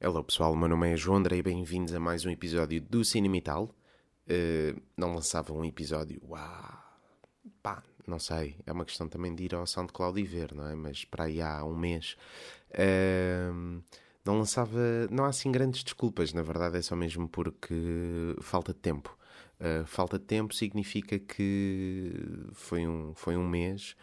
Hello pessoal, meu nome é João André e bem-vindos a mais um episódio do Cinemital. Uh, não lançava um episódio, uau, pá, não sei, é uma questão também de ir ao SoundCloud e ver, não é? Mas para aí há um mês uh, não lançava, não há assim grandes desculpas, na verdade é só mesmo porque falta de tempo. Uh, falta de tempo significa que foi um, foi um mês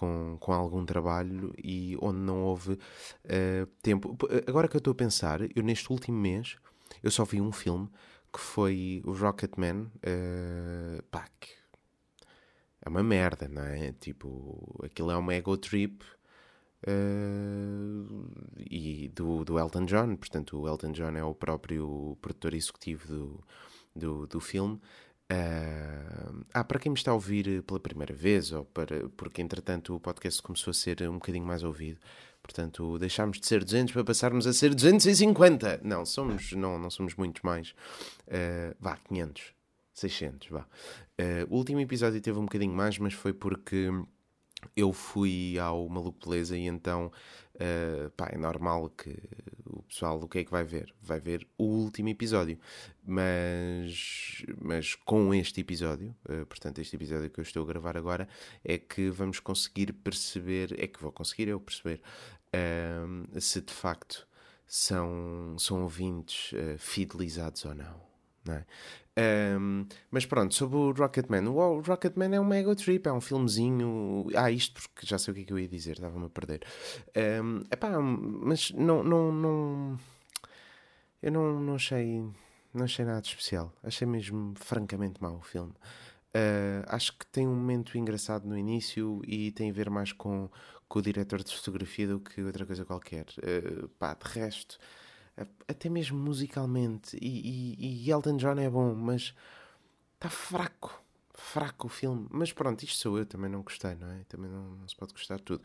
com, com algum trabalho e onde não houve uh, tempo. Agora que eu estou a pensar, eu neste último mês eu só vi um filme que foi o Rocketman. Uh, pá, que é uma merda, não é? Tipo, aquilo é uma ego trip. Uh, e do, do Elton John, portanto, o Elton John é o próprio produtor executivo do, do, do filme. Uh, ah, para quem me está a ouvir pela primeira vez, ou para, porque entretanto o podcast começou a ser um bocadinho mais ouvido, portanto deixámos de ser 200 para passarmos a ser 250. Não, somos, não, não somos muitos mais. Uh, vá, 500, 600, vá. Uh, o último episódio teve um bocadinho mais, mas foi porque eu fui ao Maluco Beleza e então uh, pá, é normal que pessoal o que é que vai ver? Vai ver o último episódio. Mas, mas com este episódio, uh, portanto, este episódio que eu estou a gravar agora, é que vamos conseguir perceber, é que vou conseguir eu perceber uh, se de facto são, são ouvintes fidelizados ou não. É? Um, mas pronto, sobre o Rocketman. O Rocketman é um mega trip, é um filmezinho. Ah, isto porque já sei o que é que eu ia dizer, estava-me a perder. Um, epá, mas não, não, não. Eu não, não achei. Não achei nada especial. Achei mesmo francamente mau o filme. Uh, acho que tem um momento engraçado no início e tem a ver mais com, com o diretor de fotografia do que outra coisa qualquer. Uh, pá, de resto até mesmo musicalmente. E, e, e Elton John é bom, mas está fraco. Fraco o filme. Mas pronto, isto sou eu, também não gostei, não é? Também não, não se pode gostar de tudo.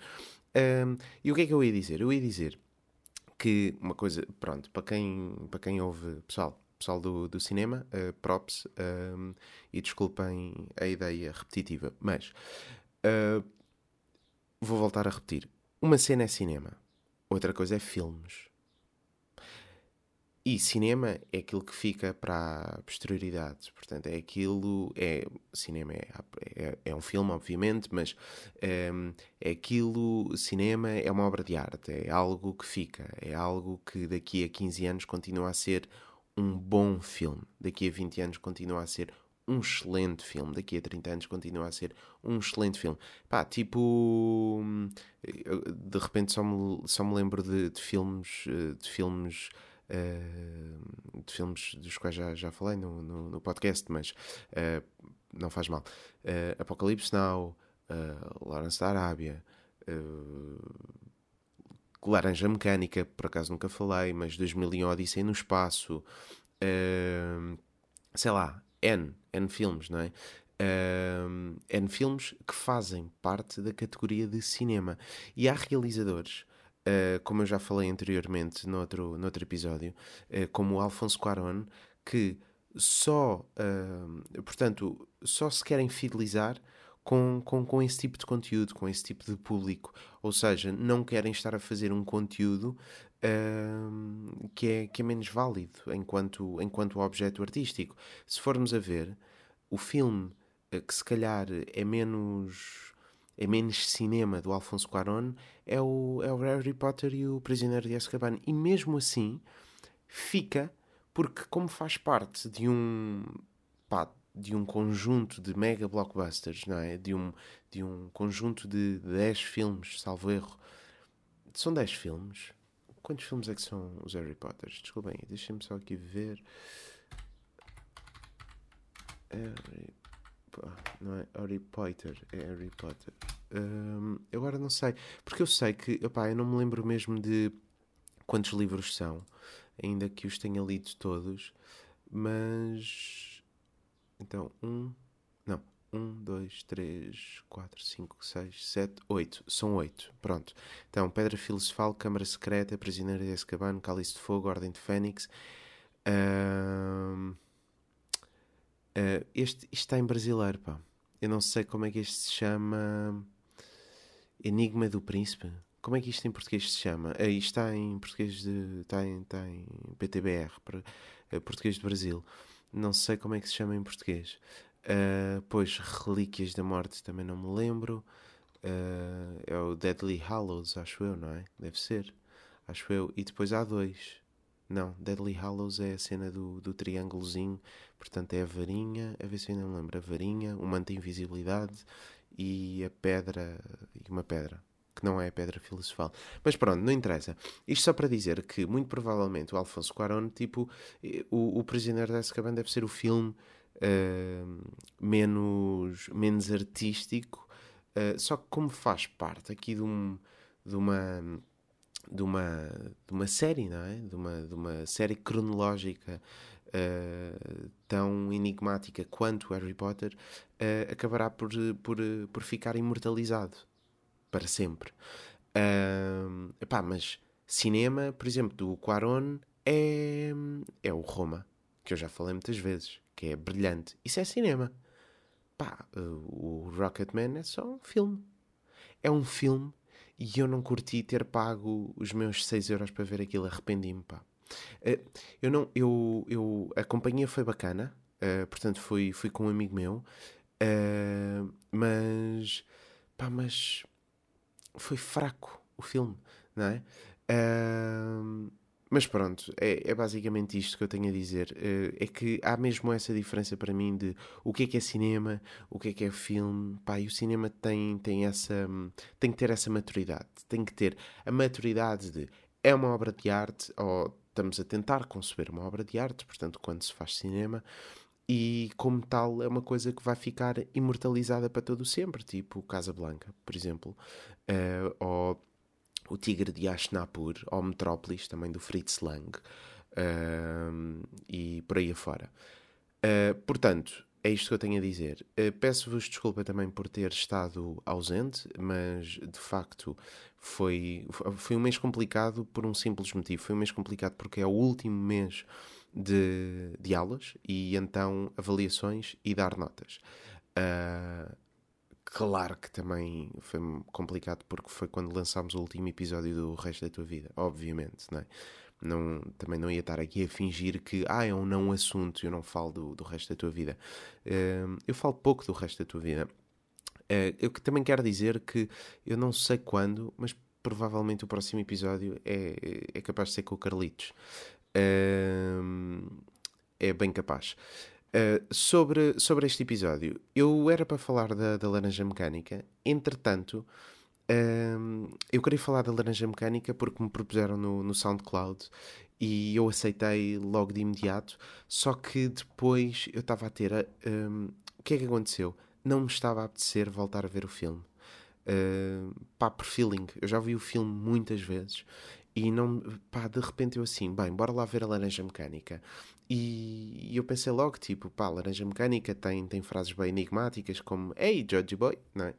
Um, e o que é que eu ia dizer? Eu ia dizer que uma coisa, pronto, para quem, para quem ouve, pessoal, pessoal do, do cinema, uh, props, um, e desculpem a ideia repetitiva, mas uh, vou voltar a repetir. Uma cena é cinema, outra coisa é filmes. E cinema é aquilo que fica para a posterioridade. Portanto, é aquilo. É, cinema é, é, é um filme, obviamente, mas é, é aquilo. Cinema é uma obra de arte, é algo que fica, é algo que daqui a 15 anos continua a ser um bom filme, daqui a 20 anos continua a ser um excelente filme, daqui a 30 anos continua a ser um excelente filme. Pá, tipo. De repente só me, só me lembro de, de filmes. De filmes uh, de filmes dos quais já, já falei no, no, no podcast, mas uh, não faz mal. Uh, Apocalipse Now, Lawrence da Arábia, Laranja Mecânica, por acaso nunca falei, mas 2001 Odisseia no Espaço, sei lá, N, N filmes, não é? Uh, N filmes que fazem parte da categoria de cinema. E há realizadores uh, como eu já falei anteriormente noutro, noutro episódio, uh, como o Alfonso Cuarón, que só, uh, portanto, só se querem fidelizar com, com, com esse tipo de conteúdo, com esse tipo de público. Ou seja, não querem estar a fazer um conteúdo uh, que, é, que é menos válido enquanto, enquanto objeto artístico. Se formos a ver, o filme que se calhar é menos é menos cinema do Alfonso Cuarón é o, é o Harry Potter e o Prisioneiro de Azkaban. E mesmo assim fica, porque como faz parte de um pá, de um conjunto de mega blockbusters, não é? De um, de um conjunto de 10 filmes, salvo erro. São 10 filmes. Quantos filmes é que são os Harry Potters? Desculpem, deixem-me só aqui ver. Harry não é Harry Potter, é Harry Potter. Um, agora não sei, porque eu sei que, opá, eu não me lembro mesmo de quantos livros são, ainda que os tenha lido todos, mas então, um, não, um, dois, três, quatro, cinco, seis, sete, oito, são oito, pronto. Então, Pedra Filosofal, Câmara Secreta, Prisioneiro de Azkaban, Cálice de Fogo, Ordem de Fênix. Um, Uh, este, isto está em brasileiro, pá. Eu não sei como é que este se chama. Enigma do Príncipe? como é que isto em português se chama? Uh, isto está em português de. está em, está em PTBR, uh, português de Brasil. Não sei como é que se chama em português. Uh, pois, Relíquias da Morte também não me lembro. Uh, é o Deadly Hallows, acho eu, não é? Deve ser. Acho eu. E depois há dois. Não, Deadly Hallows é a cena do, do triângulozinho. Portanto, é a varinha. A ver se eu ainda me lembro. A varinha, o manto de invisibilidade e a pedra. E uma pedra. Que não é a pedra filosofal. Mas pronto, não interessa. Isto só para dizer que, muito provavelmente, o Alfonso Cuarón, tipo, o, o Prisioneiro de Azkaban deve ser o filme uh, menos, menos artístico. Uh, só que como faz parte aqui de, um, de uma de uma, de uma série, não é? De uma, de uma série cronológica uh, tão enigmática quanto Harry Potter, uh, acabará por, por, por ficar imortalizado para sempre. Uh, epá, mas cinema, por exemplo, do Quaron é, é o Roma, que eu já falei muitas vezes, que é brilhante. Isso é cinema. Pá, o Rocketman é só um filme. É um filme e eu não curti ter pago os meus 6 euros para ver aquilo, arrependi-me, pá. Uh, eu não, eu, eu, a companhia foi bacana, uh, portanto fui, fui com um amigo meu, uh, mas, pá, mas foi fraco o filme, não é? Mas pronto, é, é, basicamente isto que eu tenho a dizer. É que há mesmo essa diferença para mim de o que é que é cinema, o que é que é filme. Pá, e o cinema tem, tem, essa, tem que ter essa maturidade. Tem que ter a maturidade de é uma obra de arte, ou estamos a tentar conceber uma obra de arte, portanto, quando se faz cinema, e como tal é uma coisa que vai ficar imortalizada para todo sempre, tipo Casa Blanca, por exemplo, uh, ou o Tigre de Ashnapur, ou Metrópolis, também do Fritz Lang, uh, e por aí afora. Uh, portanto, é isto que eu tenho a dizer. Uh, Peço-vos desculpa também por ter estado ausente, mas de facto foi, foi um mês complicado por um simples motivo. Foi um mês complicado porque é o último mês de, de aulas e então avaliações e dar notas. Uh, Claro que também foi complicado porque foi quando lançámos o último episódio do Resto da Tua Vida, obviamente, não é? Não, também não ia estar aqui a fingir que ah, é um não assunto eu não falo do, do resto da tua vida. Uh, eu falo pouco do resto da tua vida. Uh, eu também quero dizer que eu não sei quando, mas provavelmente o próximo episódio é, é capaz de ser com o Carlitos. Uh, é bem capaz. Uh, sobre, sobre este episódio, eu era para falar da, da Laranja Mecânica, entretanto, uh, eu queria falar da Laranja Mecânica porque me propuseram no, no SoundCloud e eu aceitei logo de imediato, só que depois eu estava a ter. Uh, o que é que aconteceu? Não me estava a apetecer voltar a ver o filme. Uh, pá, por feeling. Eu já vi o filme muitas vezes e não, pá, de repente eu assim, bem, bora lá ver a Laranja Mecânica. E, eu pensei logo, tipo, pá, Laranja Mecânica tem, tem frases bem enigmáticas como Hey, Georgie Boy, não é?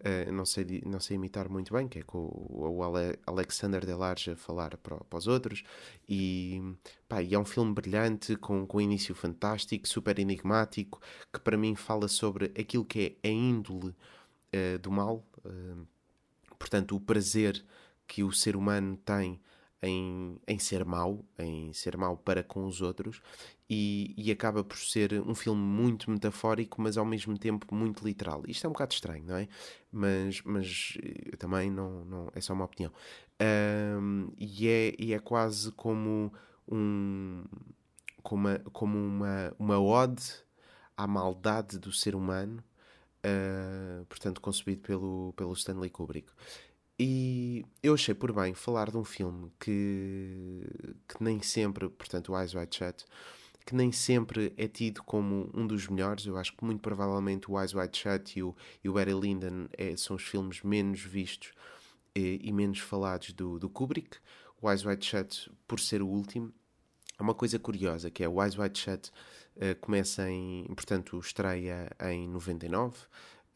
Uh, não, sei, não sei imitar muito bem, que é com o, o Alexander Delarge a falar para, para, os outros. E, pá, e é um filme brilhante, com, com um início fantástico, super enigmático, que para mim fala sobre aquilo que é a índole uh, do mal, uh, portanto, o prazer que o ser humano tem em, em ser mau, em ser mau para com os outros, e, e, acaba por ser um filme muito metafórico, mas ao mesmo tempo muito literal. Isto é um bocado estranho, não é? Mas, mas eu também não, não é só uma opinião. Um, e, é, e é quase como um como uma, como uma, uma ode à maldade do ser humano, uh, portanto concebido pelo, pelo Stanley Kubrick. E eu achei por bem falar de um filme que, que nem sempre, portanto, o Eyes Wide Shut, que nem sempre é tido como um dos melhores. Eu acho que muito provavelmente o Eyes Wide Shut e o, e o Barry Lyndon é, são os filmes menos vistos e, e, menos falados do, do Kubrick. O Eyes Wide Shut, por ser o último, é uma coisa curiosa, que é o Eyes Wide Shut uh, começa em, portanto, estreia em 99,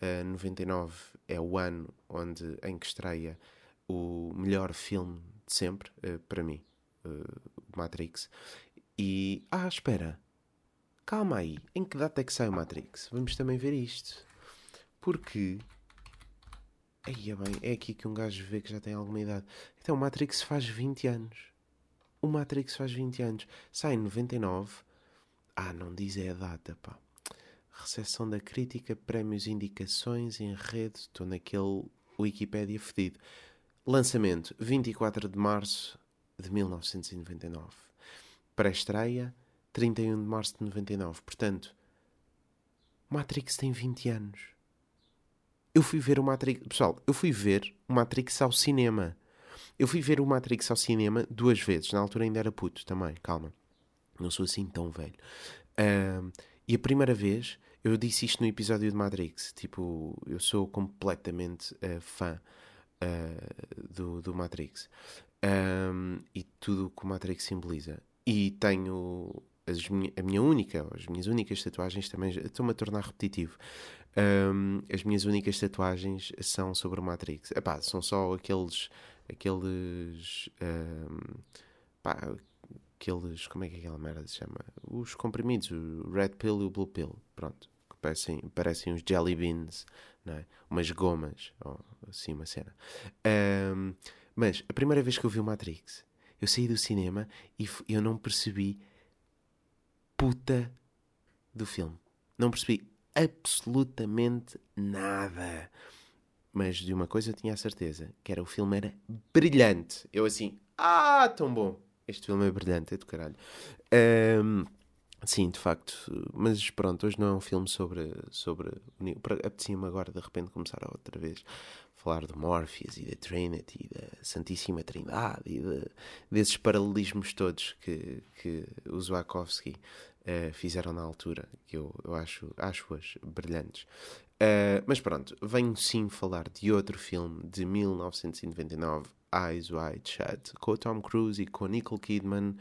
Uh, 99 é o ano onde, em que estreia o melhor filme de sempre, uh, para mim, uh, Matrix. E. Ah, espera! Calma aí, em que data é que sai o Matrix? Vamos também ver isto. Porque. Aí é bem, é aqui que um gajo vê que já tem alguma idade. Então, o Matrix faz 20 anos. O Matrix faz 20 anos. Sai em 99. Ah, não diz é a data, pá. Recepção da crítica, prémios, indicações, enredo. Estou naquele Wikipédia fedido. Lançamento 24 de março de 1999. Pré-estreia 31 de março de 99. Portanto, Matrix tem 20 anos. Eu fui ver o Matrix. Pessoal, eu fui ver o Matrix ao cinema. Eu fui ver o Matrix ao cinema duas vezes. Na altura ainda era puto também, calma. Não sou assim tão velho. Uh, e a primeira vez, eu disse isto no episódio de Matrix. Tipo, eu sou completamente uh, fã uh, do, do Matrix. Um, e tudo o que o Matrix simboliza. E tenho as a minha única, as minhas únicas tatuagens também. Estou-me a tornar repetitivo. Um, as minhas únicas tatuagens são sobre o Matrix. Epá, são só aqueles. aqueles. Um, pá, aqueles. Como é que aquela merda se chama? Os comprimidos, o Red Pill e o Blue Pill. Pronto. Que parecem, parecem uns jelly beans, não é? umas gomas, ou assim uma cena. Um, mas a primeira vez que eu vi o Matrix, eu saí do cinema e eu não percebi puta do filme. Não percebi absolutamente nada. Mas de uma coisa eu tinha a certeza, que era o filme era brilhante. Eu assim, ah, tão bom. Este filme é brilhante, é do caralho. Um, sim, de facto. Mas pronto, hoje não é um filme sobre... sobre Apetecia-me agora, de repente, começar outra vez a falar de Morpheus e da Trinity, e da Santíssima Trindade e de, desses paralelismos todos que, que o Zwakovsky uh, fizeram na altura, que eu, eu acho, acho-as brilhantes. Uh, mas pronto, venho sim falar de outro filme de 1999, Eyes Wide Shut, com o Tom Cruise e com Nicole Kidman,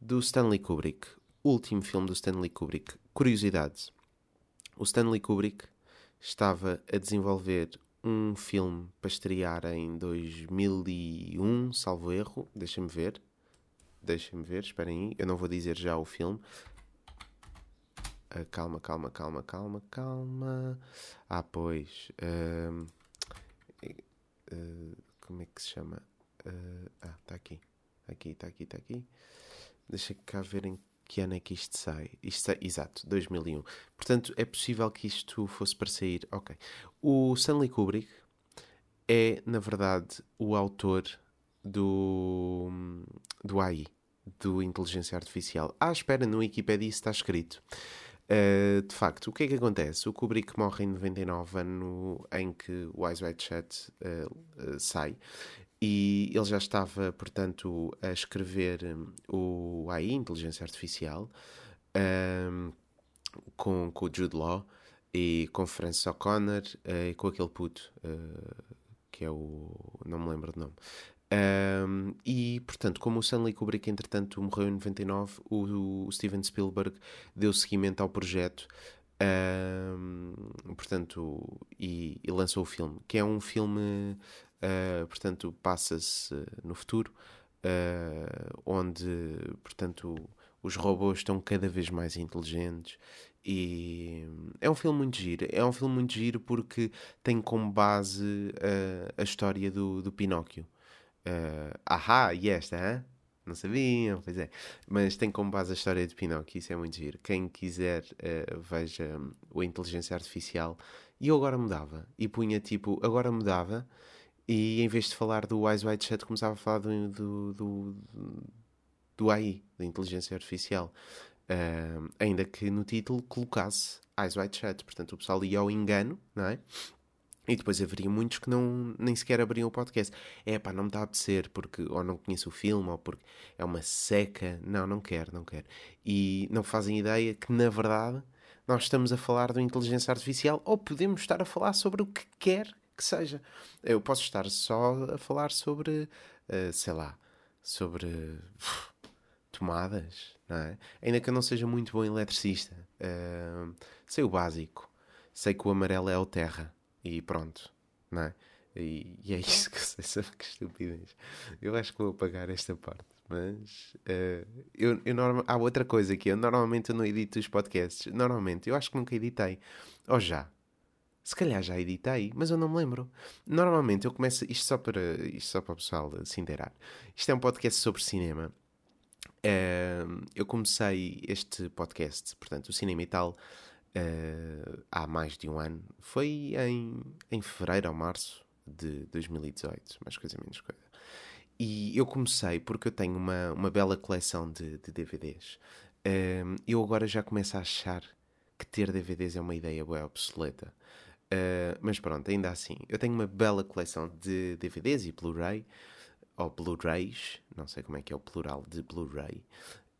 do Stanley Kubrick. Último filme do Stanley Kubrick. Curiosidades: o Stanley Kubrick estava a desenvolver um filme para estrear em 2001, salvo erro. Deixem-me ver. Deixem-me ver, esperem aí. Eu não vou dizer já o filme, Uh, calma, calma, calma, calma, calma. Ah, pois. Uh, uh, como é que se chama? ah, está aqui. Aqui, está aqui, está aqui. Deixa cá ver em que ano é que isto sai. Isto exato, 2001. Portanto, é possível que isto fosse para sair. Ok. O Stanley Kubrick é, na verdade, o autor do, do AI, do Inteligência Artificial. Ah, espera, no Wikipedia isso está escrito. Uh, de facto, o que é que acontece? O Kubrick morre em 99, ano em que o Eyes Wide Shut uh, uh, sai, e ele já estava, portanto, a escrever um, o AI, Inteligência Artificial, um, com, com o Jude Law e com Francis O'Connor e com aquele puto, que é o. não me lembro do nome. Um, e, portanto, como o Stanley Kubrick, entretanto, morreu em 99, o, o Steven Spielberg deu seguimento ao projeto, um, portanto, e, e, lançou o filme, que é um filme, uh, portanto, passa-se no futuro, uh, onde, portanto, os robôs estão cada vez mais inteligentes e é um filme muito giro. É um filme muito giro porque tem como base uh, a história do, do Pinóquio. Uh, ahá, e esta, não sabiam, pois é. Mas tem como base a história de Pinóquio, isso é muito giro. Quem quiser, uh, veja um, o Inteligência Artificial. E eu agora mudava. E punha tipo, agora mudava. E em vez de falar do Eyes Wide Shut, começava a falar do, do, do, do AI, da Inteligência Artificial. Uh, ainda que no título colocasse Eyes Wide Shut. Portanto, o pessoal ia ao engano, não é? E depois haveria muitos que não, nem sequer abriam o podcast. É pá, não me está a apetecer porque ou não conheço o filme ou porque é uma seca. Não, não quero, não quero. E não fazem ideia que, na verdade, nós estamos a falar de inteligência artificial ou podemos estar a falar sobre o que quer que seja. Eu posso estar só a falar sobre, uh, sei lá, sobre uh, tomadas, não é? Ainda que eu não seja muito bom eletricista. Uh, sei o básico. Sei que o amarelo é o terra e pronto, não é? E, e é isso que eu sei que estupidez. Eu acho que vou apagar esta parte. Mas uh, eu, eu norma... há outra coisa que eu normalmente eu não edito os podcasts. Normalmente, eu acho que nunca editei. Ou já? Se calhar já editei, mas eu não me lembro. Normalmente eu começo. Isto só para, isto só para o pessoal se inteirar. Isto é um podcast sobre cinema. Uh, eu comecei este podcast, portanto, o Cinema e Tal, uh, há mais de um ano. Foi em, em fevereiro ou março de 2018, mais coisa menos coisa. E eu comecei porque eu tenho uma, uma bela coleção de, de DVDs. Uh, eu agora já começo a achar que ter DVDs é uma ideia boa obsoleta. Uh, mas pronto, ainda assim, eu tenho uma bela coleção de DVDs e Blu-ray, ou Blu-rays, não sei como é que é o plural de Blu-ray.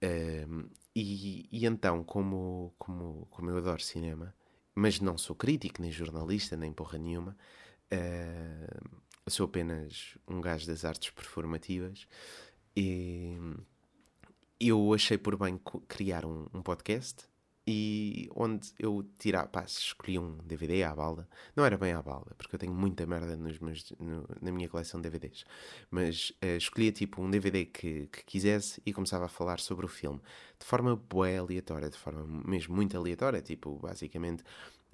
Uh, e, e, então, como, como, como eu adoro cinema, mas não sou crítico, nem jornalista, nem porra nenhuma, uh, sou apenas um gajo das artes performativas. E eu achei por bem criar um, um podcast e onde eu tirava, pá, escolhi um DVD à balda, não era bem à balda, porque eu tenho muita merda nos meus, no, na minha coleção de DVDs, mas uh, escolhia tipo um DVD que, que quisesse e começava a falar sobre o filme. De forma bué aleatória, de forma mesmo muito aleatória, tipo, basicamente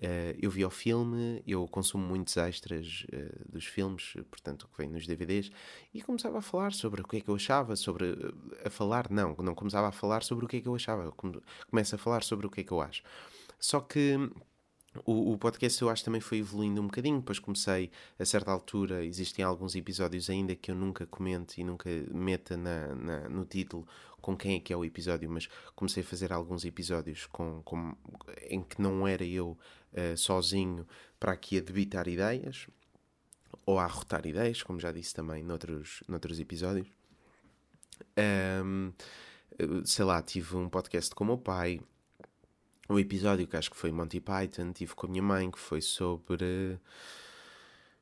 Uh, eu vi o filme, eu consumo muitos extras uh, dos filmes, portanto, que vem nos DVDs, e começava a falar sobre o que é que eu achava, sobre. Uh, a falar, não, não começava a falar sobre o que é que eu achava, começa a falar sobre o que é que eu acho. Só que o, o, podcast eu acho também foi evoluindo um bocadinho, depois comecei, a certa altura, existem alguns episódios ainda que eu nunca comento e nunca meta na, na, no título com quem é que é o episódio, mas comecei a fazer alguns episódios com, com em que não era eu uh, sozinho para aqui a debitar ideias, ou a arrotar ideias, como já disse também noutros, noutros episódios. Um, sei lá, tive um podcast com o meu pai, um episódio que acho que foi Monty Python, tive com a minha mãe, que foi sobre.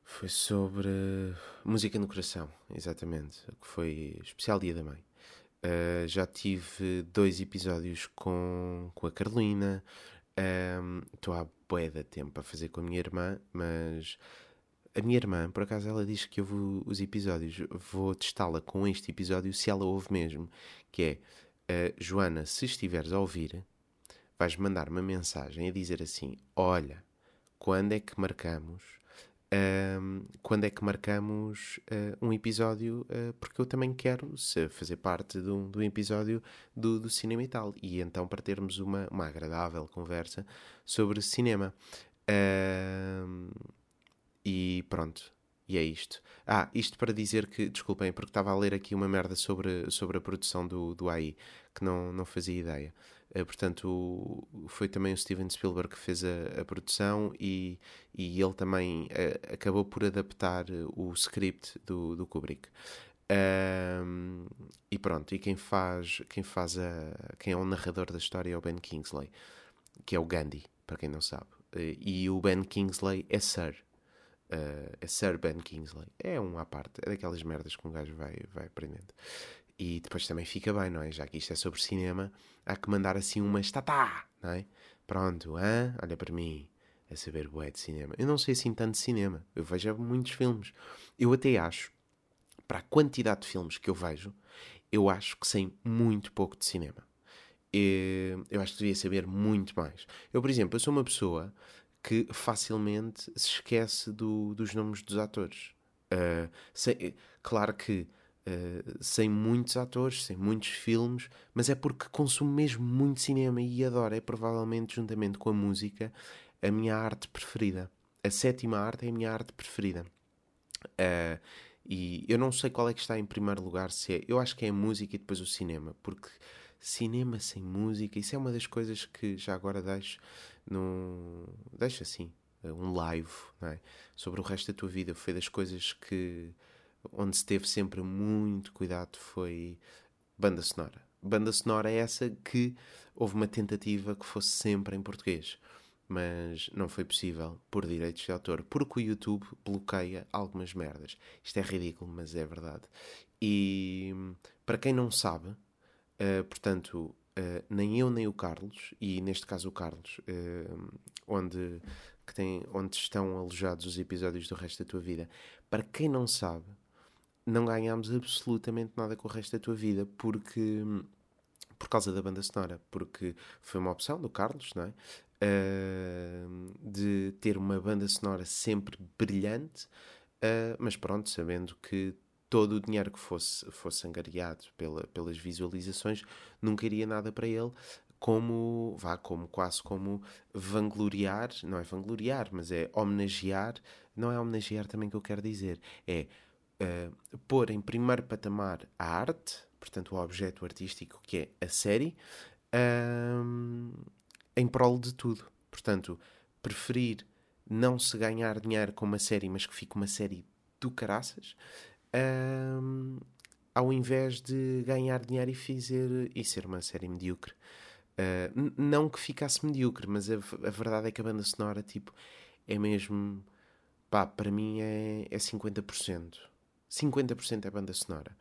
Foi sobre música no coração, exatamente, que foi especial Dia da Mãe. Uh, já tive dois episódios com, com a Carolina. Estou um, há bué de tempo a fazer com a minha irmã, mas a minha irmã, por acaso, ela diz que ouve os episódios. Vou testá-la com este episódio se ela ouve mesmo. Que é, uh, Joana, se estiveres a ouvir, vais mandar uma mensagem a dizer assim: Olha, quando é que marcamos? Uh, quando é que marcamos uh, um episódio? Uh, porque eu também quero fazer parte de um, de um episódio do, do, cinema e tal. E então, para termos uma, uma agradável conversa sobre cinema. e pronto. E é isto. Ah, isto para dizer que, desculpem, porque estava a ler aqui uma merda sobre, sobre a produção do, do AI, que não, não fazia ideia. Uh, portanto, foi também o Steven Spielberg que fez a, a produção e, e ele também uh, acabou por adaptar o script do, do Kubrick. Um, e pronto, e quem faz, quem faz a, quem é o narrador da história é o Ben Kingsley, que é o Gandhi, para quem não sabe. E o Ben Kingsley é Sir. Uh, é Sir Ben Kingsley. É um à parte, é daquelas merdas que um gajo vai, vai aprendendo. E depois também fica bem, não é? Já que isto é sobre cinema, há que mandar assim uma estatá, não é? Pronto, hã? olha para mim, a saber bué de cinema. Eu não sei assim tanto de cinema, eu vejo muitos filmes. Eu até acho, para a quantidade de filmes que eu vejo, eu acho que sei muito pouco de cinema. Eu acho que devia saber muito mais. Eu, por exemplo, eu sou uma pessoa que facilmente se esquece do, dos nomes dos atores. Uh, sei, claro que uh, sem muitos atores, sem muitos filmes, mas é porque consumo mesmo muito cinema e adoro. É provavelmente, juntamente com a música, a minha arte preferida. A sétima arte é a minha arte preferida. Uh, e eu não sei qual é que está em primeiro lugar, se é. Eu acho que é a música e depois o cinema, porque cinema sem música, isso é uma das coisas que já agora deixo no. deixo assim, um live, é? Sobre o resto da tua vida. Foi das coisas que onde se teve sempre muito cuidado foi banda sonora. Banda sonora é essa que houve uma tentativa que fosse sempre em português, mas não foi possível por direitos de autor, porque o YouTube bloqueia algumas merdas. Isto é ridículo, mas é verdade. E para quem não sabe, uh, portanto, uh, nem eu nem o Carlos, e neste caso o Carlos, uh, onde, que tem, onde estão alojados os episódios do resto da tua vida, para quem não sabe, não ganhámos absolutamente nada com o resto da tua vida, porque, por causa da banda sonora, porque foi uma opção do Carlos, não é? Uh, de ter uma banda sonora sempre brilhante, uh, mas pronto, sabendo que todo o dinheiro que fosse, fosse angariado pela, pelas visualizações nunca iria nada para ele, como, vá, como quase como vangloriar, não é vangloriar, mas é homenagear, não é homenagear também que eu quero dizer, é uh, pôr em primeiro patamar a arte, portanto o objeto artístico que é a série, uh, em prol de tudo. Portanto, preferir não se ganhar dinheiro com uma série, mas que fique uma série do caraças, uh, ao invés de ganhar dinheiro e, fazer, e ser uma série medíocre. Uh, não que ficasse medíocre, mas a, a, verdade é que a banda sonora, tipo, é mesmo. Pá, para mim é, é 50%. 50% é banda sonora.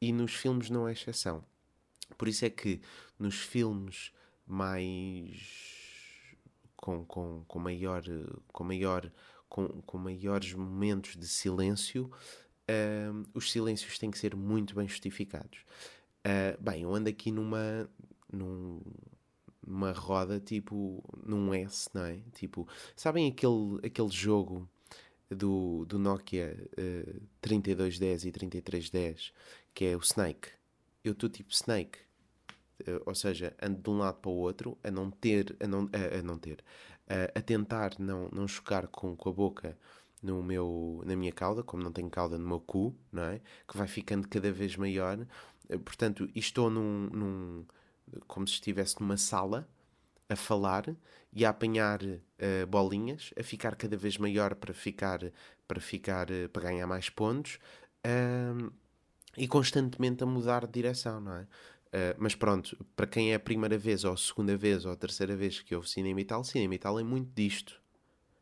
E nos filmes não é exceção. Por isso é que nos filmes mais. com, com, com maior. com maior. Com, com maiores momentos de silêncio, uh, os silêncios têm que ser muito bem justificados. Uh, bem, eu ando aqui numa. Num, uma roda tipo num S, não é? Tipo, sabem aquele, aquele jogo do, do Nokia uh, eh, 3210 e 3310 que é o Snake? Eu estou tipo Snake, uh, ou seja, ando de um lado para o outro a não ter, a não, a, a não ter, uh, a tentar não, não chocar com, com a boca no meu, na minha cauda, como não tenho cauda no meu cu, não é? Que vai ficando cada vez maior. portanto, estou num, num como se estivesse numa sala a falar e a apanhar uh, bolinhas, a ficar cada vez maior para ficar para ficar uh, para ganhar mais pontos uh, e constantemente a mudar de direção, não é? Uh, mas pronto, para quem é a primeira vez, ou a segunda vez, ou a terceira vez que ouve cinema e tal, cinema e tal é muito disto.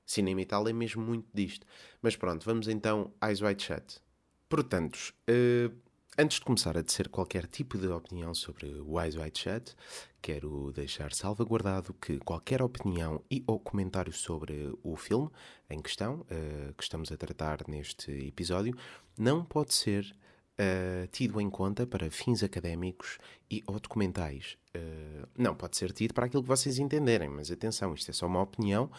Cinema e tal é mesmo muito disto. Mas pronto, vamos então Eyes Wide Shut. Portanto, uh, Antes de começar a dizer qualquer tipo de opinião sobre o Eyes Wide Shut, quero deixar salvaguardado que qualquer opinião e ou comentário sobre o filme em questão, uh, que estamos a tratar neste episódio, não pode ser uh, tido em conta para fins académicos e ou documentais. Uh, não, pode ser tido para aquilo que vocês entenderem, mas atenção, isto é só uma opinião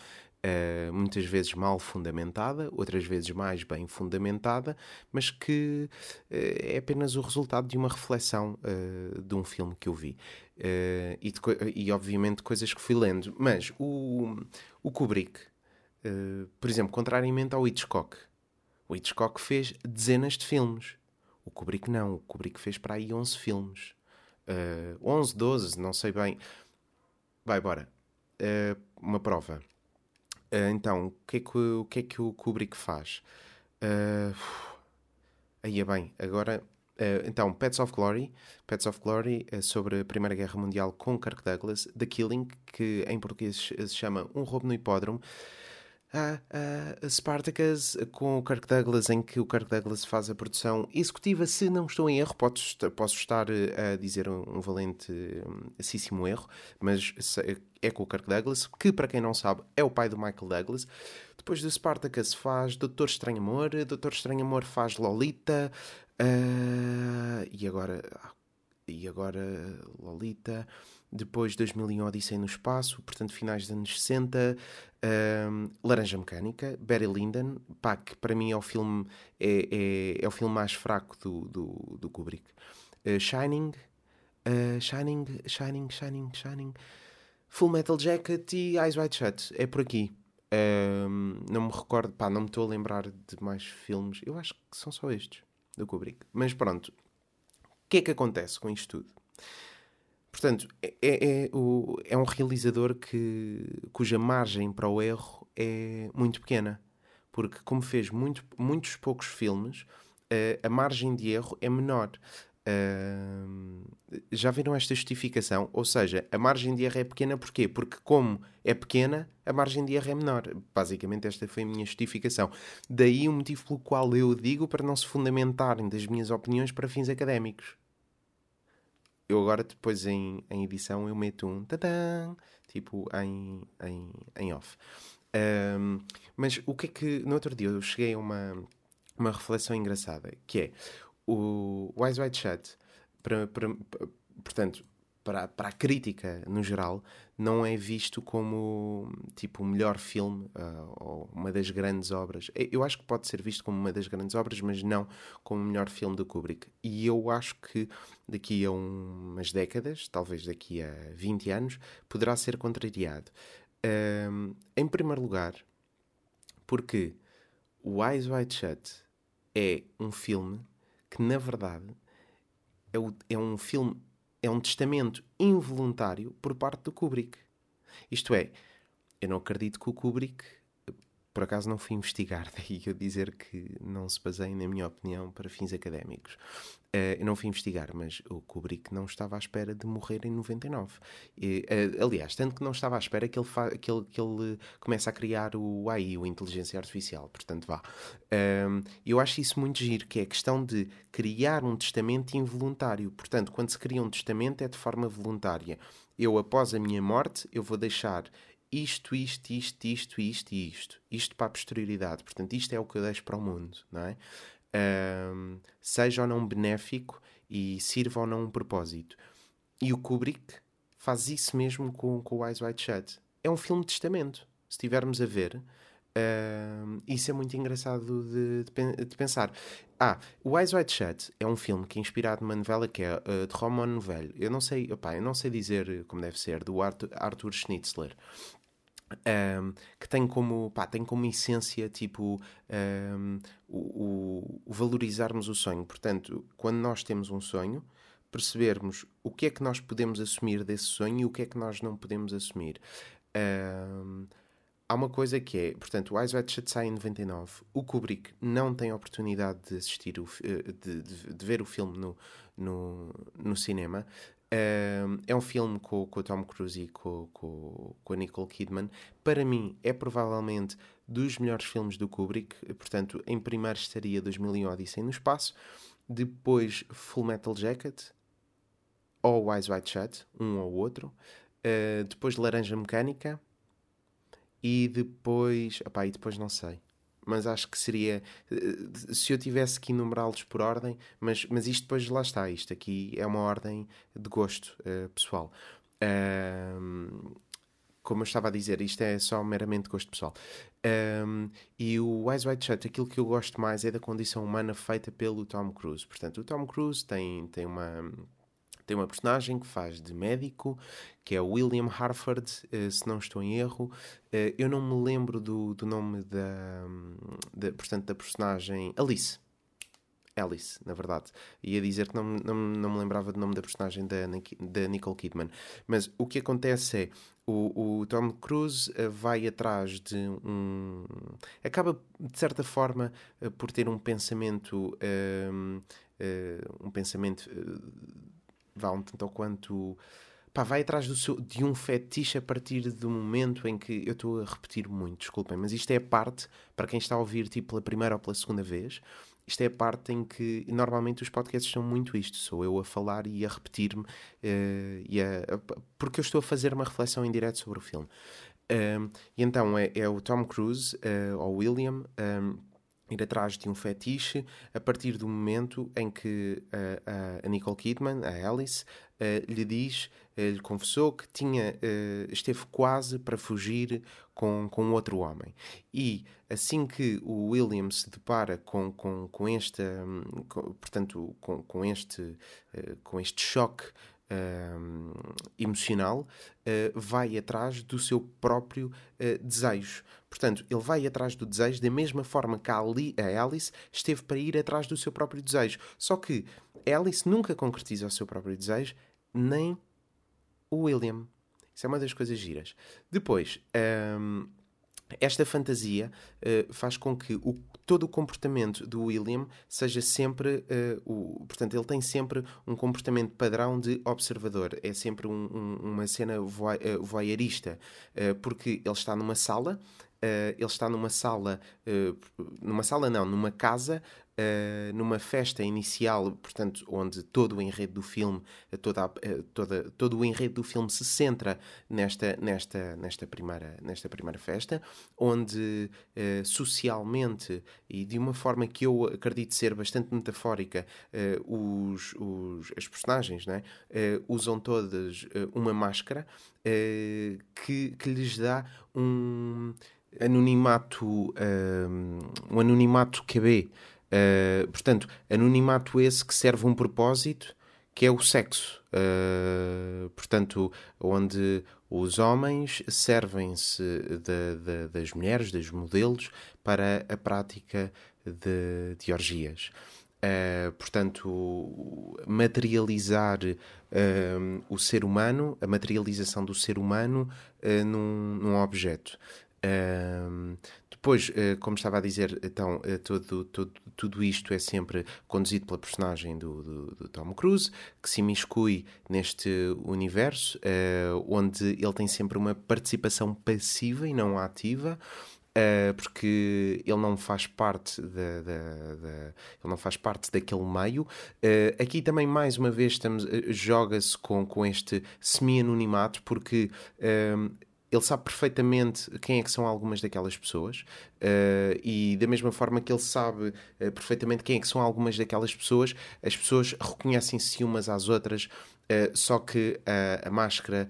Uh, muitas vezes mal fundamentada, outras vezes mais bem fundamentada, mas que uh, é apenas o resultado de uma reflexão uh, de um filme que eu vi. E, de, e, obviamente, coisas que fui lendo. Mas o, o Kubrick, por exemplo, contrariamente ao Hitchcock, o Hitchcock fez dezenas de filmes. O Kubrick não. O Kubrick fez para aí 11 filmes. 11, 12, não sei bem. Vai, bora. uma prova Uh, então, o que, é que, o que é que o Kubrick faz? Uh, aí é bem, agora. Uh, então, Pets of Glory. Pets of Glory é sobre a Primeira Guerra Mundial com Kirk Douglas. The Killing, que em português se chama Um Roubo no Hipódromo a, a Spartacus com o Kirk Douglas, em que o Kirk Douglas faz a produção executiva. Se não estou em erro, posso, posso estar a dizer um, um valentíssimo erro, mas é com o Kirk Douglas, que para quem não sabe é o pai do Michael Douglas. Depois do Spartacus faz Doutor Estranho Amor, Doutor Estranho Amor faz Lolita, uh, e agora. E agora Lolita depois 2001 Odisseia no Espaço, portanto finais dos anos 60, um, Laranja Mecânica, Barry Lyndon, pá, que para mim é o filme, é, é, é o filme mais fraco do, do, do Kubrick. Uh, Shining, uh, Shining, Shining, Shining, Shining, Full Metal Jacket e Eyes Wide Shut, é por aqui. Um, não me recordo, pá, não me estou a lembrar de mais filmes, eu acho que são só estes do Kubrick. Mas pronto, o que é que acontece com isto tudo? Portanto, é, é, é, o, é um realizador que, cuja margem para o erro é muito pequena. Porque, como fez muito, muitos poucos filmes, uh, a margem de erro é menor. Já viram esta justificação? Ou seja, a margem de erro é pequena porquê? Porque, como é pequena, a margem de erro é menor. Basicamente, esta foi a minha justificação. Daí o motivo pelo qual eu digo para não se fundamentarem das minhas opiniões para fins académicos eu agora depois em, em edição eu meto um tadã, tipo em, em, em off. Mas o que é que no outro dia eu cheguei a uma, uma reflexão engraçada que é o Wise White Shut para, para, portanto para, para a crítica no geral, não é visto como tipo o melhor filme uh, ou uma das grandes obras. Eu acho que pode ser visto como uma das grandes obras, mas não como o melhor filme do Kubrick. E eu acho que daqui a um, umas décadas, talvez daqui a 20 anos, poderá ser contrariado. Uh, em primeiro lugar, porque o Eyes Wide Shut é um filme que, na verdade, é, o, é um filme é um testamento involuntário por parte do Kubrick. Isto é, eu não acredito que o Kubrick, por acaso não fui investigar, daí eu dizer que não se baseia, na minha opinião, para fins académicos. Uh, eu não fui investigar, mas o Kubrick não estava à espera de morrer em 99. E, uh, aliás, tanto que não estava à espera que ele, que ele, que ele comece a criar o AI, o Inteligência Artificial. Portanto, vá. Uh, eu acho isso muito giro, que é a questão de criar um testamento involuntário. Portanto, quando se cria um testamento é de forma voluntária. Eu, após a minha morte, eu vou deixar isto, isto, isto, isto, isto e isto. Isto para a posterioridade. Portanto, isto é o que eu deixo para o mundo, não é? um, seja ou não benéfico e sirva ou não um propósito. E o Kubrick faz isso mesmo com, com o Eyes Wide Shut. É um filme de testamento. Se estivermos a ver, isso é muito engraçado de, de, de, pensar. Ah, o Eyes Wide Shut é um filme que é inspirado numa novela que é uh, de Roman Novello. Eu não sei, opa, eu não sei dizer como deve ser, do Arthur Schnitzler um, que tem como, pá, tem como essência tipo um, o, o, valorizarmos o sonho. Portanto, quando nós temos um sonho, percebermos o que é que nós podemos assumir desse sonho e o que é que nós não podemos assumir. Um, há uma coisa que é, portanto, o Eyes Wide Shut sai em 99. O Kubrick não tem oportunidade de assistir, o, eh, de, de, de ver o filme no, no, no cinema é um filme com, com o Tom Cruise e com, com, com a Nicole Kidman. Para mim, é provavelmente dos melhores filmes do Kubrick. Portanto, em primeiro estaria 2001 Odyssey no Espaço. Depois, Full Metal Jacket. Ou Eyes Wide Shut, um ou outro. Uh, depois, Laranja Mecânica. E depois... Opá, e depois não sei mas acho que seria eh, se eu tivesse que enumerá-los por ordem, mas, mas isto depois lá está, isto aqui é uma ordem de gosto uh, pessoal. Como eu estava a dizer, isto é só meramente gosto pessoal. Um, e o Eyes Wide Shut, aquilo que eu gosto mais é da condição humana feita pelo Tom Cruise. Portanto, o Tom Cruise tem, tem uma tem uma personagem que faz de médico, que é William Harford, uh, se não estou em erro. Uh, eu não me lembro do, do nome da, da, portanto, da personagem Alice. Alice, na verdade. Ia dizer que não, não, não me lembrava do nome da personagem da, da Nicole Kidman. Mas o que acontece é o, o Tom Cruise uh, vai atrás de um. acaba, de certa forma, por ter um pensamento. Uh, um pensamento vá um tanto ou quanto. Pá, vai atrás do seu, de um fetiche a partir do momento em que. Eu estou a repetir muito, desculpem, mas isto é a parte, para quem está a ouvir tipo pela primeira ou pela segunda vez, isto é a parte em que normalmente os podcasts são muito isto. Sou eu a falar e a repetir-me, uh, porque eu estou a fazer uma reflexão em direto sobre o filme. Uh, e então é, é, o Tom Cruise, uh, ou William, um, ir atrás de um fetiche a partir do momento em que uh, a Nicole Kidman, a Alice, uh, lhe diz, uh, lhe confessou que tinha, esteve quase para fugir com, com outro homem. E assim que o William se depara com, com, com este, um, com, portanto, com, com, este, com este choque uh, emocional, uh, vai atrás do seu próprio uh, desejo. Portanto, ele vai atrás do desejo da mesma forma que a, Ali, a Alice esteve para ir atrás do seu próprio desejo. Só que Alice nunca concretiza o seu próprio desejo, nem o William. Isso é uma das coisas giras. Depois, um, esta fantasia uh, faz com que o, todo o comportamento do William seja sempre, uh, o, portanto, ele tem sempre um comportamento padrão de observador. É sempre um, um, uma cena eh, voyeurista, uh, porque ele está numa sala ele está numa sala, numa sala não, numa casa Uh, numa festa inicial, portanto, onde todo o enredo do filme, toda, toda, todo o enredo do filme se centra nesta, nesta, nesta, primeira, nesta primeira festa, onde uh, socialmente e de uma forma que eu acredito ser bastante metafórica, uh, os, os, as personagens né, usam todas uma máscara que, que lhes dá um anonimato, um anonimato QB. Uh, portanto, anonimato esse que serve um propósito, que é o sexo. Uh, portanto, onde os homens servem-se das mulheres, dos modelos, para a prática de, de orgias. Uh, portanto, materializar uh, o ser humano, a materialização do ser humano uh, num, num, objeto. depois, como estava a dizer, então, todo, todo, tudo isto é sempre conduzido pela personagem do, do, do Tom Cruise, que se imiscui neste universo, onde ele tem sempre uma participação passiva e não ativa. Uh, porque ele não faz parte da, da, da, ele não faz parte daquele meio. Uh, aqui também mais uma vez estamos uh, joga-se com, com este semi-anonimato porque ele sabe perfeitamente quem é que são algumas daquelas pessoas e da mesma forma que ele sabe perfeitamente quem é que são algumas daquelas pessoas, as pessoas reconhecem-se umas às outras, só que a máscara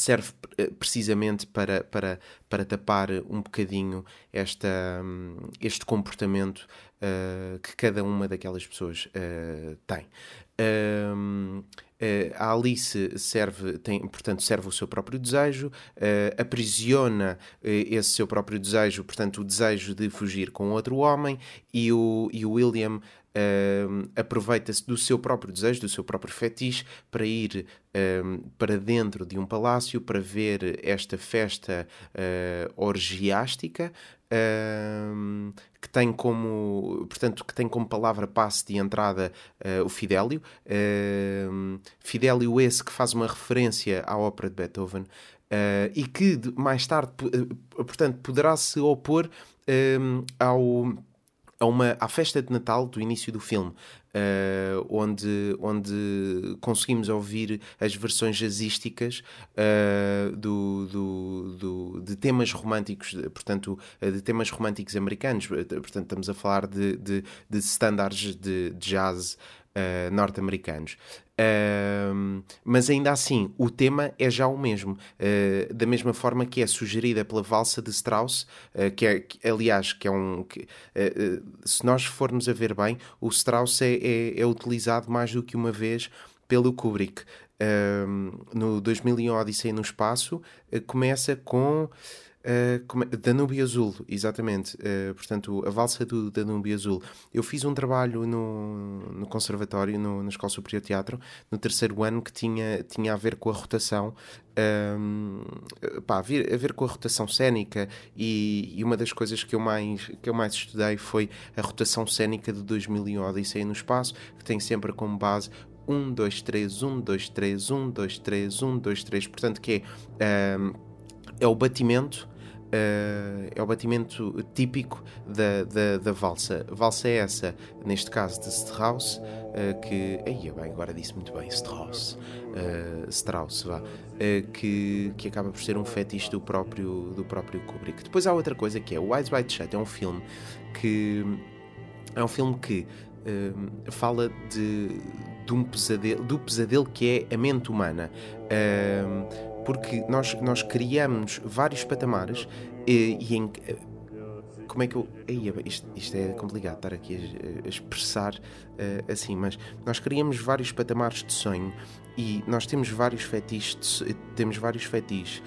serve eh, precisamente para, para, para tapar um bocadinho esta, hum, este comportamento uh, que cada uma daquelas pessoas uh, tem. Uh, a Alice serve, tem, portanto, serve o seu próprio desejo, aprisiona esse seu próprio desejo, portanto, o desejo de fugir com outro homem, e o, e o William uh, aproveita-se do seu próprio desejo, do seu próprio fetiche, para ir uh, para dentro de um palácio para ver esta festa uh, orgiástica. que tem como portanto que tem como palavra passe de entrada o Fidélio Fidélio esse que faz uma referência à ópera de Beethoven e que mais tarde portanto poderá se opor ao a uma, à festa de Natal do início do filme, uh, onde, onde conseguimos ouvir as versões jazzísticas uh, do, do, do, de temas românticos, portanto, de temas românticos americanos. Portanto, estamos a falar de, de, de standards de, de jazz uh, norte-americanos. Uh, mas ainda assim, o tema é já o mesmo, uh, da mesma forma que é sugerida pela valsa de Strauss, uh, que é, que, aliás, que é um. Que, se nós formos a ver bem, o Strauss é, é, é utilizado mais do que uma vez pelo Kubrick. no 2001 Odisseia no Espaço, começa com Uh, Danúbio Azul, exatamente. Uh, portanto, a valsa do Danúbio Azul. Eu fiz um trabalho no, no Conservatório, no, na Escola Superior de Teatro, no terceiro ano, que tinha, tinha a ver com a rotação. Um, pá, a, ver, a ver com a rotação cénica e, e, uma das coisas que eu, mais, que eu mais estudei foi a rotação cénica de 2001 Odisseia no Espaço, que tem sempre como base 1, 2, 3, 1, 2, 3, 1, 2, 3, 1, 2, 3, portanto que é... Um, é o batimento Uh, é o batimento típico da, da, da, valsa. Valsa é essa, neste caso de Strauss, uh, que. Aí, bem, agora disse muito bem, Strauss. Uh, Strauss, vá. que, que acaba por ser um fetiche do próprio, do próprio Kubrick. Depois há outra coisa que é o Eyes Wide Shut, é um filme que. É um filme que fala de, de um pesadelo, do pesadelo que é a mente humana. Porque nós, nós criamos vários patamares e, e em, como é que eu. Ei, isto, isto, é complicado estar aqui a, a expressar uh, assim, mas nós criamos vários patamares de sonho e nós temos vários fetiches, temos vários fetiches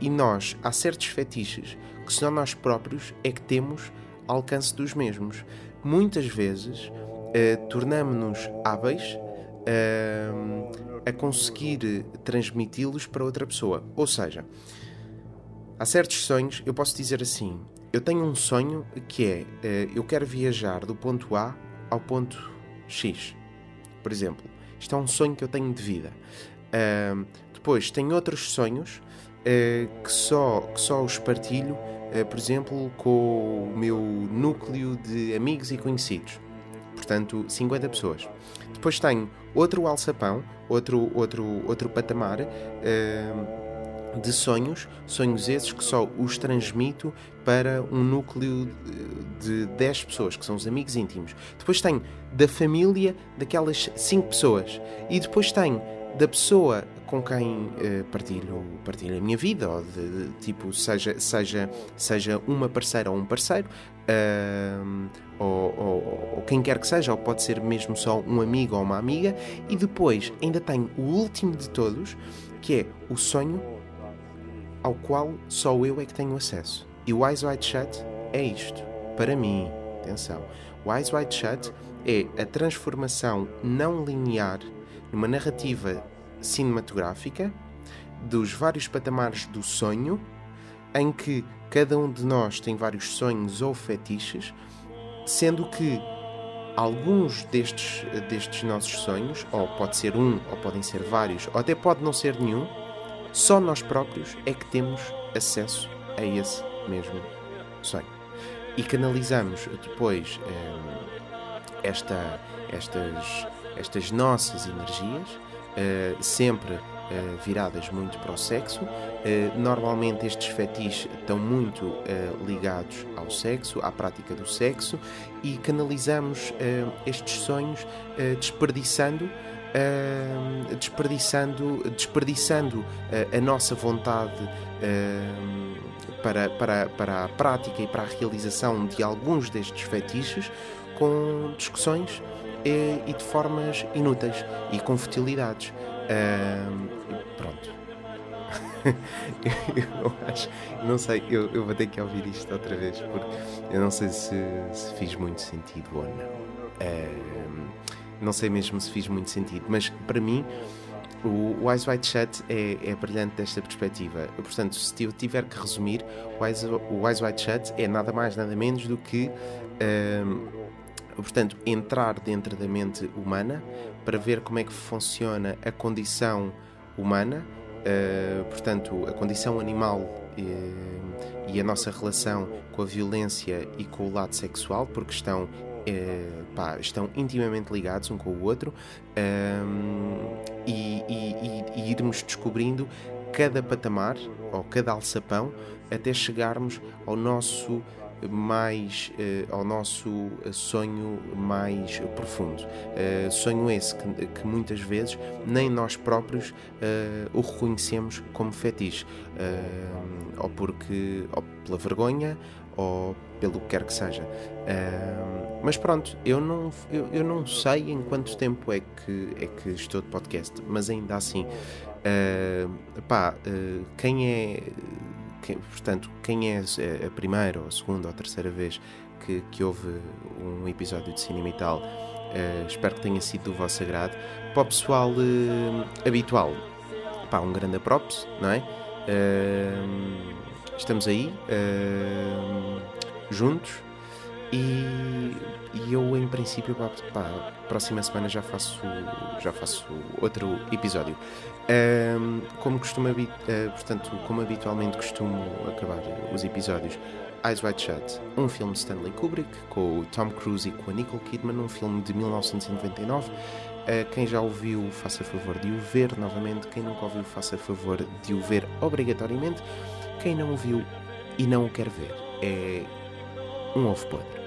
e nós, há certos fetiches que só nós próprios é que temos alcance dos mesmos. Muitas vezes uh, tornamos-nos hábeis. Uh, a conseguir transmiti-los para outra pessoa. Ou seja, há certos sonhos, eu posso dizer assim: eu tenho um sonho que é uh, eu quero viajar do ponto A ao ponto X. Por exemplo, isto é um sonho que eu tenho de vida. Uh, depois, tenho outros sonhos que, só, que só os partilho, por exemplo, com o meu núcleo de amigos e conhecidos. Portanto, 50 pessoas. Depois tenho outro alçapão, outro, outro, outro patamar de sonhos, sonhos esses que só os transmito para um núcleo de 10 pessoas, que são os amigos íntimos. Depois tenho da família daquelas 5 pessoas. E depois tenho da pessoa com quem uh, partilho, partilho a minha vida, ou de, de, tipo, seja, seja, seja uma parceira ou um parceiro, uh, ou, ou, ou, quem quer que seja, ou pode ser mesmo só um amigo ou uma amiga, e depois ainda tenho o último de todos, que é o sonho ao qual só eu é que tenho acesso. E o Eyes Wide Shut é isto. Para mim, atenção, o Eyes Wide Shut é a transformação não linear numa narrativa cinematográfica dos vários patamares do sonho, em que cada um de nós tem vários sonhos ou fetiches, sendo que alguns destes, destes nossos sonhos, ou pode ser um, ou podem ser vários, ou até pode não ser nenhum, só nós próprios é que temos acesso a esse mesmo sonho. E canalizamos depois eh, esta, estas, estas nossas energias, eh, sempre eh, viradas muito para o sexo. Uh, normalmente estes fetiches estão muito uh, ligados ao sexo, à prática do sexo, e canalizamos estes sonhos desperdiçando desperdiçando, desperdiçando a nossa vontade para, para, para a prática e para a realização de alguns destes fetiches com discussões e, e de formas inúteis e com futilidades. Pronto. eu acho, não sei, eu, eu vou ter que ouvir isto outra vez porque eu não sei se, se fiz muito sentido ou não. Não sei mesmo se fiz muito sentido, mas para mim o Wise White Shut é, é brilhante desta perspectiva. Portanto, se eu tiver que resumir, o Wise, o Wise White Shut é nada mais, nada menos do que. Um, portanto, entrar dentro da mente humana para ver como é que funciona a condição humana, uh, portanto, a condição animal uh, e a nossa relação com a violência e com o lado sexual, porque estão é, pá, estão intimamente ligados um com o outro e, e, e, irmos descobrindo cada patamar ou cada alçapão até chegarmos ao nosso mais uh, ao nosso sonho mais profundo. Uh, sonho esse que, que, muitas vezes nem nós próprios uh, o reconhecemos como fetiche, ou porque ou pela vergonha ou pelo que quer que seja. mas pronto, eu não, eu, eu, não sei em quanto tempo é que, é que estou de podcast, mas ainda assim, uh, pá, quem é. Portanto, quem é a primeira, ou a segunda, ou a terceira vez que, que houve um episódio de cinema e tal, uh, espero que tenha sido do vosso agrado. Para o pessoal habitual, pá, um grande props, não é? estamos aí uh, juntos e, e, eu em princípio para, próxima semana já faço já faço outro episódio uh, como costumo uh, portanto como habitualmente costumo acabar os episódios Eyes Wide Shut, um filme de Stanley Kubrick com o Tom Cruise e com a Nicole Kidman, um filme de 1999. Uh, quem já ouviu, faça favor de o ver novamente. Quem nunca ouviu, faça favor de o ver obrigatoriamente. Quem não o viu e não o quer ver é um ovo podre.